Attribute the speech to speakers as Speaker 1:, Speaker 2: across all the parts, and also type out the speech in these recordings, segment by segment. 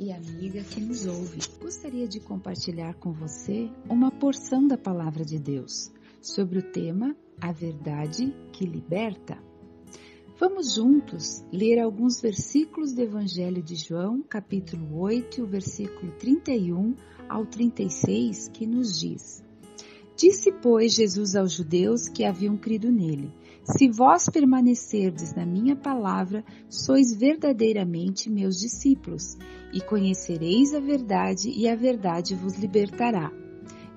Speaker 1: e amiga que nos ouve. Gostaria de compartilhar com você uma porção da palavra de Deus sobre o tema A Verdade que Liberta. Vamos juntos ler alguns versículos do Evangelho de João, capítulo 8, versículo 31 ao 36, que nos diz: Disse, pois, Jesus aos judeus que haviam crido nele: Se vós permanecerdes na minha palavra, sois verdadeiramente meus discípulos, e conhecereis a verdade, e a verdade vos libertará.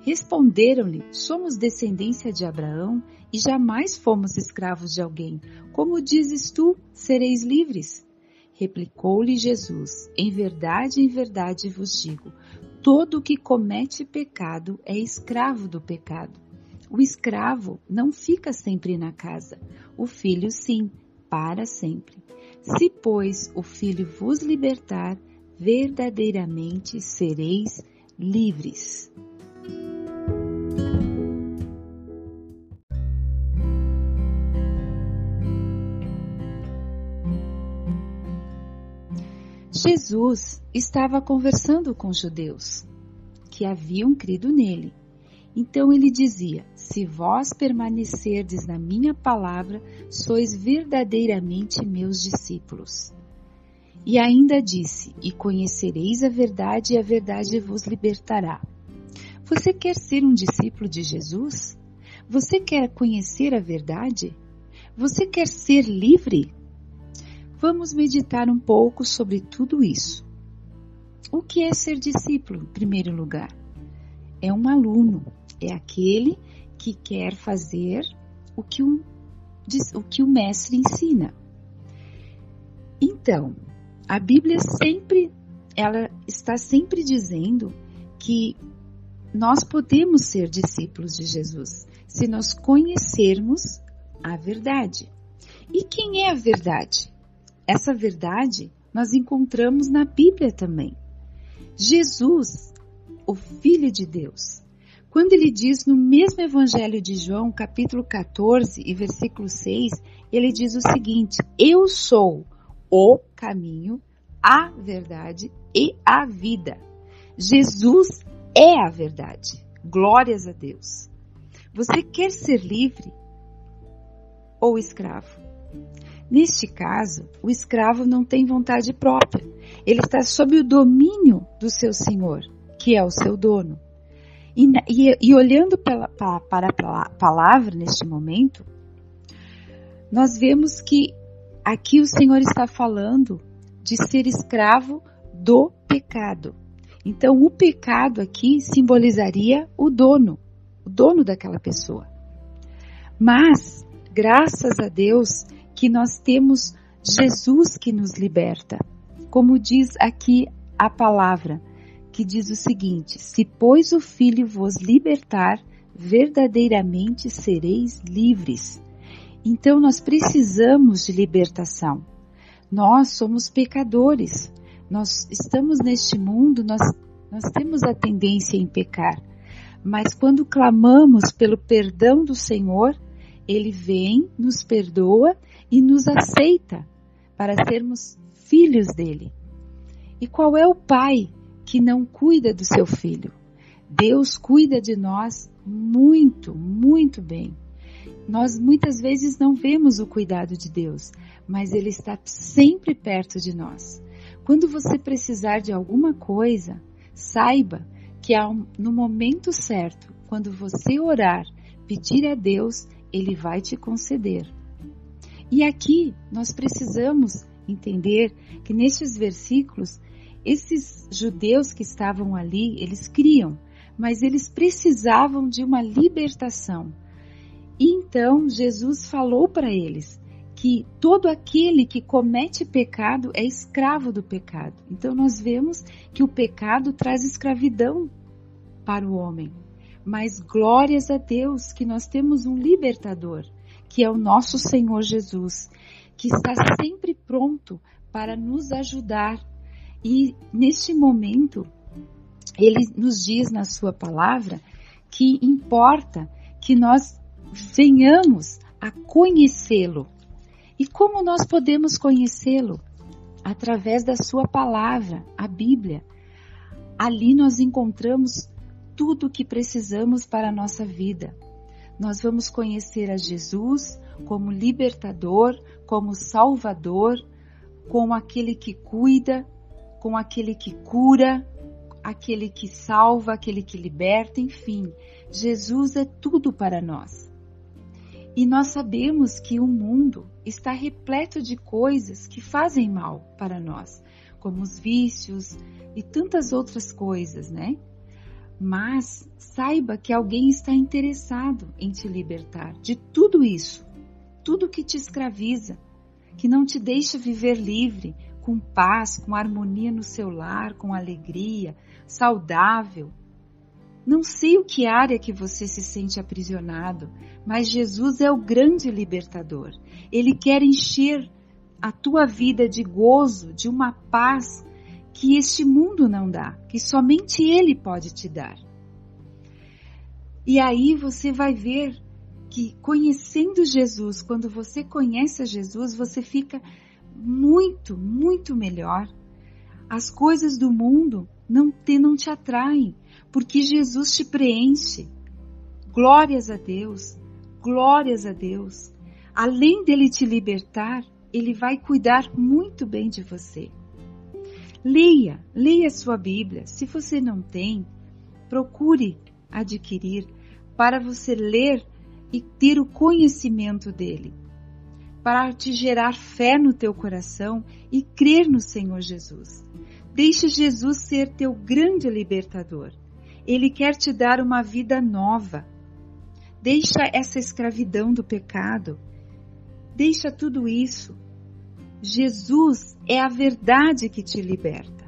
Speaker 1: Responderam-lhe: Somos descendência de Abraão e jamais fomos escravos de alguém. Como dizes tu, sereis livres? Replicou-lhe Jesus: Em verdade, em verdade vos digo: todo que comete pecado é escravo do pecado. O escravo não fica sempre na casa, o filho sim, para sempre. Se, pois, o filho vos libertar, verdadeiramente sereis livres. Jesus estava conversando com judeus que haviam crido nele. Então ele dizia: Se vós permanecerdes na minha palavra, sois verdadeiramente meus discípulos. E ainda disse: E conhecereis a verdade, e a verdade vos libertará. Você quer ser um discípulo de Jesus? Você quer conhecer a verdade? Você quer ser livre? Vamos meditar um pouco sobre tudo isso. O que é ser discípulo, em primeiro lugar? É um aluno, é aquele que quer fazer o que, um, o, que o mestre ensina. Então, a Bíblia sempre, ela está sempre dizendo que nós podemos ser discípulos de Jesus se nós conhecermos a verdade. E quem é a verdade? Essa verdade nós encontramos na Bíblia também. Jesus, o Filho de Deus, quando ele diz no mesmo Evangelho de João, capítulo 14 e versículo 6, ele diz o seguinte: Eu sou o caminho, a verdade e a vida. Jesus é a verdade. Glórias a Deus. Você quer ser livre ou escravo? Neste caso, o escravo não tem vontade própria. Ele está sob o domínio do seu senhor, que é o seu dono. E, e, e olhando para, para a palavra neste momento, nós vemos que aqui o Senhor está falando de ser escravo do pecado. Então, o pecado aqui simbolizaria o dono, o dono daquela pessoa. Mas, graças a Deus, que nós temos Jesus que nos liberta. Como diz aqui a palavra, que diz o seguinte: Se, pois, o Filho vos libertar, verdadeiramente sereis livres. Então, nós precisamos de libertação. Nós somos pecadores. Nós estamos neste mundo, nós, nós temos a tendência em pecar. Mas quando clamamos pelo perdão do Senhor, Ele vem, nos perdoa e nos aceita para sermos filhos dele. E qual é o pai que não cuida do seu filho? Deus cuida de nós muito, muito bem. Nós muitas vezes não vemos o cuidado de Deus, mas Ele está sempre perto de nós. Quando você precisar de alguma coisa, saiba que no momento certo, quando você orar, pedir a Deus, Ele vai te conceder. E aqui nós precisamos entender que nestes versículos, esses judeus que estavam ali, eles criam, mas eles precisavam de uma libertação. E então Jesus falou para eles que todo aquele que comete pecado é escravo do pecado. Então nós vemos que o pecado traz escravidão para o homem. Mas glórias a Deus que nós temos um libertador que é o nosso Senhor Jesus, que está sempre pronto para nos ajudar. E neste momento, ele nos diz na sua palavra que importa que nós venhamos a conhecê-lo. E como nós podemos conhecê-lo? através da Sua palavra, a Bíblia. Ali nós encontramos tudo o que precisamos para a nossa vida. Nós vamos conhecer a Jesus como libertador, como salvador, como aquele que cuida, com aquele que cura, aquele que salva, aquele que liberta, enfim. Jesus é tudo para nós. E nós sabemos que o mundo está repleto de coisas que fazem mal para nós, como os vícios e tantas outras coisas, né? Mas saiba que alguém está interessado em te libertar de tudo isso, tudo que te escraviza, que não te deixa viver livre, com paz, com harmonia no seu lar, com alegria, saudável. Não sei o que área que você se sente aprisionado, mas Jesus é o grande libertador. Ele quer encher a tua vida de gozo, de uma paz que este mundo não dá, que somente Ele pode te dar. E aí você vai ver que conhecendo Jesus, quando você conhece a Jesus, você fica muito, muito melhor. As coisas do mundo não te, não te atraem, porque Jesus te preenche. Glórias a Deus, glórias a Deus. Além dele te libertar, ele vai cuidar muito bem de você. Leia, leia sua Bíblia. Se você não tem, procure adquirir para você ler e ter o conhecimento dele para te gerar fé no teu coração e crer no Senhor Jesus. Deixe Jesus ser teu grande libertador. Ele quer te dar uma vida nova. Deixa essa escravidão do pecado. Deixa tudo isso. Jesus é a verdade que te liberta.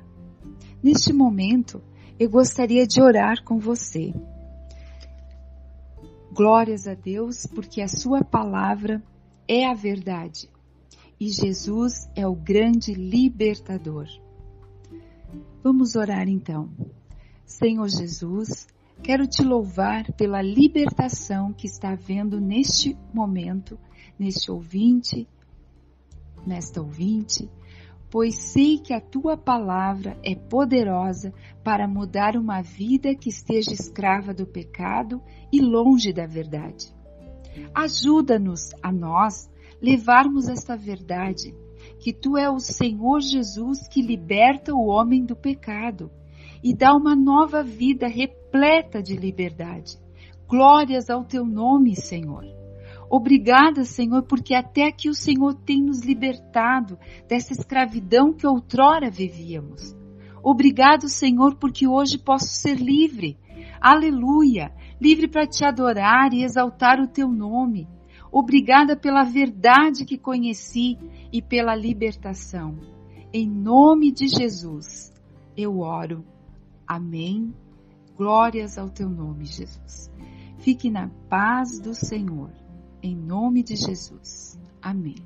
Speaker 1: Neste momento, eu gostaria de orar com você. Glórias a Deus, porque a Sua palavra é a verdade e Jesus é o grande libertador. Vamos orar então. Senhor Jesus, quero te louvar pela libertação que está havendo neste momento, neste ouvinte, nesta ouvinte, pois sei que a tua palavra é poderosa para mudar uma vida que esteja escrava do pecado e longe da verdade. Ajuda-nos a nós levarmos esta verdade, que tu é o Senhor Jesus que liberta o homem do pecado e dá uma nova vida repleta de liberdade. Glórias ao teu nome, Senhor. Obrigada, Senhor, porque até aqui o Senhor tem nos libertado dessa escravidão que outrora vivíamos. Obrigado, Senhor, porque hoje posso ser livre. Aleluia! Livre para te adorar e exaltar o teu nome. Obrigada pela verdade que conheci e pela libertação. Em nome de Jesus, eu oro. Amém. Glórias ao teu nome, Jesus. Fique na paz do Senhor. Em nome de Jesus. Amém.